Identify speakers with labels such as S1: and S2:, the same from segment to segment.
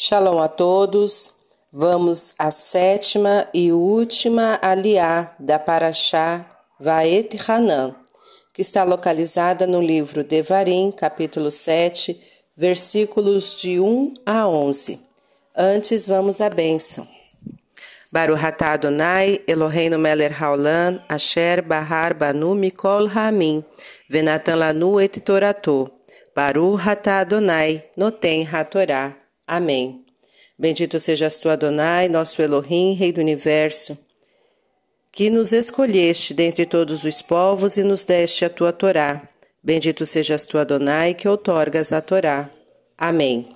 S1: Shalom a todos. Vamos à sétima e última aliá da Paraxá Vaet Hanan, que está localizada no livro Devarim, capítulo 7, versículos de 1 a 11. Antes, vamos à bênção. Baruch atah Adonai, Eloheinu Meler Haolam, Asher Bahar Banu Mikol Ramin, Venatan Lanu et Torato, Baruch atah Adonai, Noten HaTorah. Amém. Bendito sejas tu, Adonai, nosso Elohim, Rei do Universo, que nos escolheste dentre todos os povos e nos deste a tua Torá. Bendito sejas tu, Adonai, que outorgas a Torá. Amém.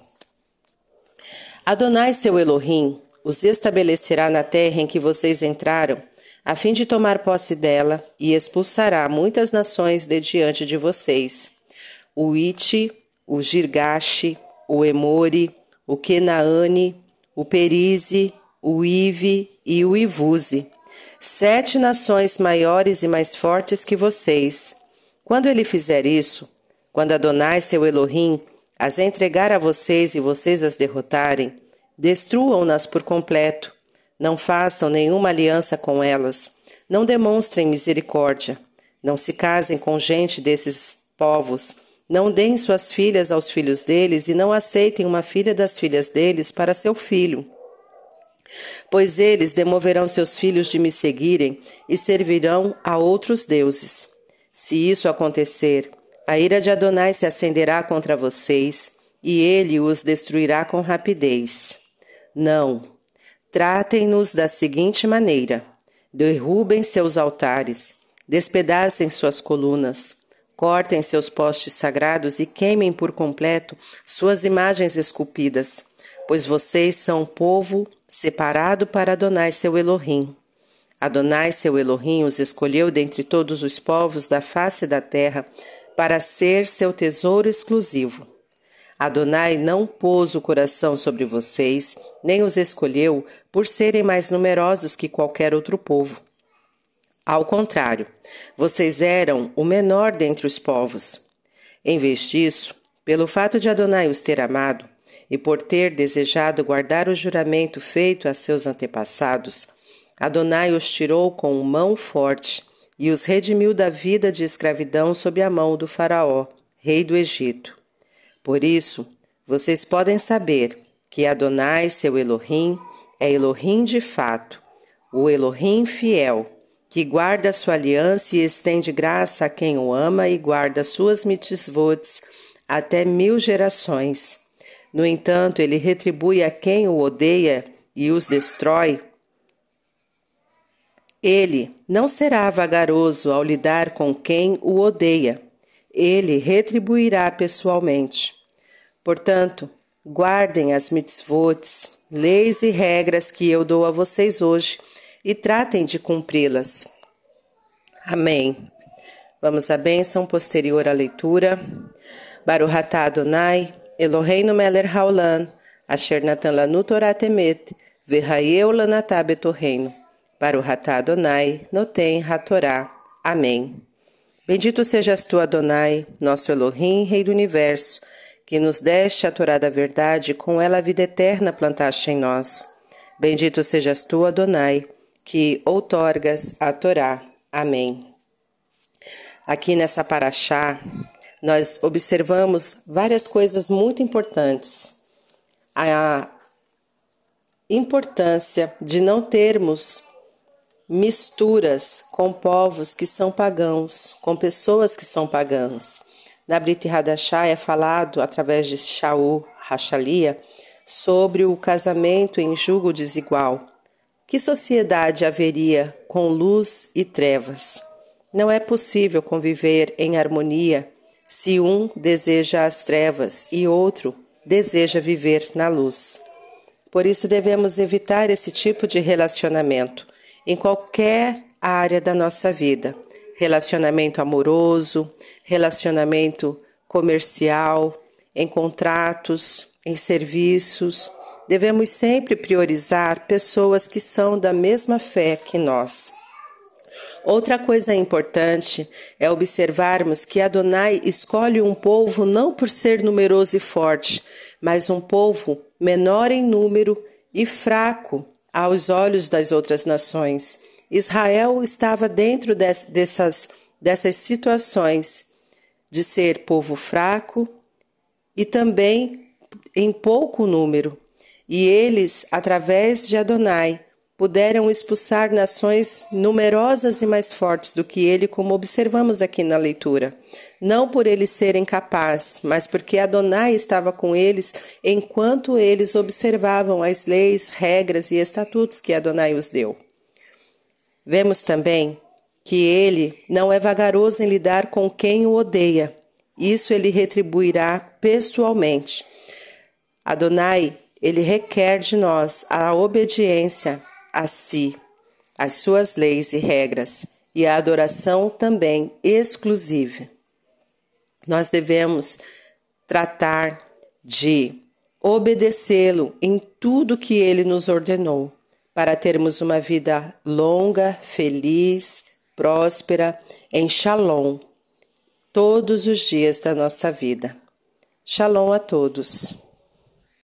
S1: Adonai, seu Elohim, os estabelecerá na terra em que vocês entraram, a fim de tomar posse dela, e expulsará muitas nações de diante de vocês. O Iti, o Girgashi, o Emori, o Kenaane, o Perize, o Ive e o Ivuze, sete nações maiores e mais fortes que vocês. Quando ele fizer isso, quando Adonai, seu Elohim, as entregar a vocês e vocês as derrotarem, destruam-nas por completo. Não façam nenhuma aliança com elas. Não demonstrem misericórdia. Não se casem com gente desses povos não deem suas filhas aos filhos deles e não aceitem uma filha das filhas deles para seu filho. Pois eles demoverão seus filhos de me seguirem e servirão a outros deuses. Se isso acontecer, a ira de Adonai se acenderá contra vocês e ele os destruirá com rapidez. Não. Tratem-nos da seguinte maneira: derrubem seus altares, despedacem suas colunas Cortem seus postes sagrados e queimem por completo suas imagens esculpidas, pois vocês são um povo separado para Adonai seu Elohim. Adonai seu Elohim os escolheu dentre todos os povos da face da terra para ser seu tesouro exclusivo. Adonai não pôs o coração sobre vocês, nem os escolheu por serem mais numerosos que qualquer outro povo. Ao contrário, vocês eram o menor dentre os povos. Em vez disso, pelo fato de Adonai os ter amado e por ter desejado guardar o juramento feito a seus antepassados, Adonai os tirou com mão forte e os redimiu da vida de escravidão sob a mão do Faraó, rei do Egito. Por isso, vocês podem saber que Adonai, seu Elohim, é Elohim de fato, o Elohim fiel que guarda sua aliança e estende graça a quem o ama e guarda suas mitzvots até mil gerações. No entanto, ele retribui a quem o odeia e os destrói. Ele não será vagaroso ao lidar com quem o odeia. Ele retribuirá pessoalmente. Portanto, guardem as mitzvots, leis e regras que eu dou a vocês hoje e tratem de cumpri-las. Amém. Vamos à bênção posterior à leitura. Baruch Adonai, Eloheinu Meler Haolam, Asher Natan Lanu Torah Temet, Verraeu Lanatá Betorreino. Baruch Adonai, Noten HaTorá. Amém. Bendito sejas tu, Adonai, nosso Elohim, Rei do Universo, que nos deste a Torá da verdade com ela a vida eterna plantaste em nós. Bendito sejas tu, Adonai, que outorgas a Torá. Amém. Aqui nessa paraxá, nós observamos várias coisas muito importantes. A importância de não termos misturas com povos que são pagãos, com pessoas que são pagãs. Na Brit Hadashah é falado, através de Shaul Rachalia, sobre o casamento em julgo desigual que sociedade haveria com luz e trevas? Não é possível conviver em harmonia se um deseja as trevas e outro deseja viver na luz. Por isso devemos evitar esse tipo de relacionamento em qualquer área da nossa vida. Relacionamento amoroso, relacionamento comercial, em contratos, em serviços, devemos sempre priorizar pessoas que são da mesma fé que nós. Outra coisa importante é observarmos que Adonai escolhe um povo não por ser numeroso e forte, mas um povo menor em número e fraco aos olhos das outras nações. Israel estava dentro dessas, dessas situações de ser povo fraco e também em pouco número. E eles, através de Adonai, puderam expulsar nações numerosas e mais fortes do que ele, como observamos aqui na leitura. Não por eles serem capazes, mas porque Adonai estava com eles enquanto eles observavam as leis, regras e estatutos que Adonai os deu. Vemos também que ele não é vagaroso em lidar com quem o odeia. Isso ele retribuirá pessoalmente. Adonai, ele requer de nós a obediência a si, as suas leis e regras, e a adoração também exclusiva. Nós devemos tratar de obedecê-lo em tudo que ele nos ordenou, para termos uma vida longa, feliz, próspera, em Shalom, todos os dias da nossa vida. Shalom a todos.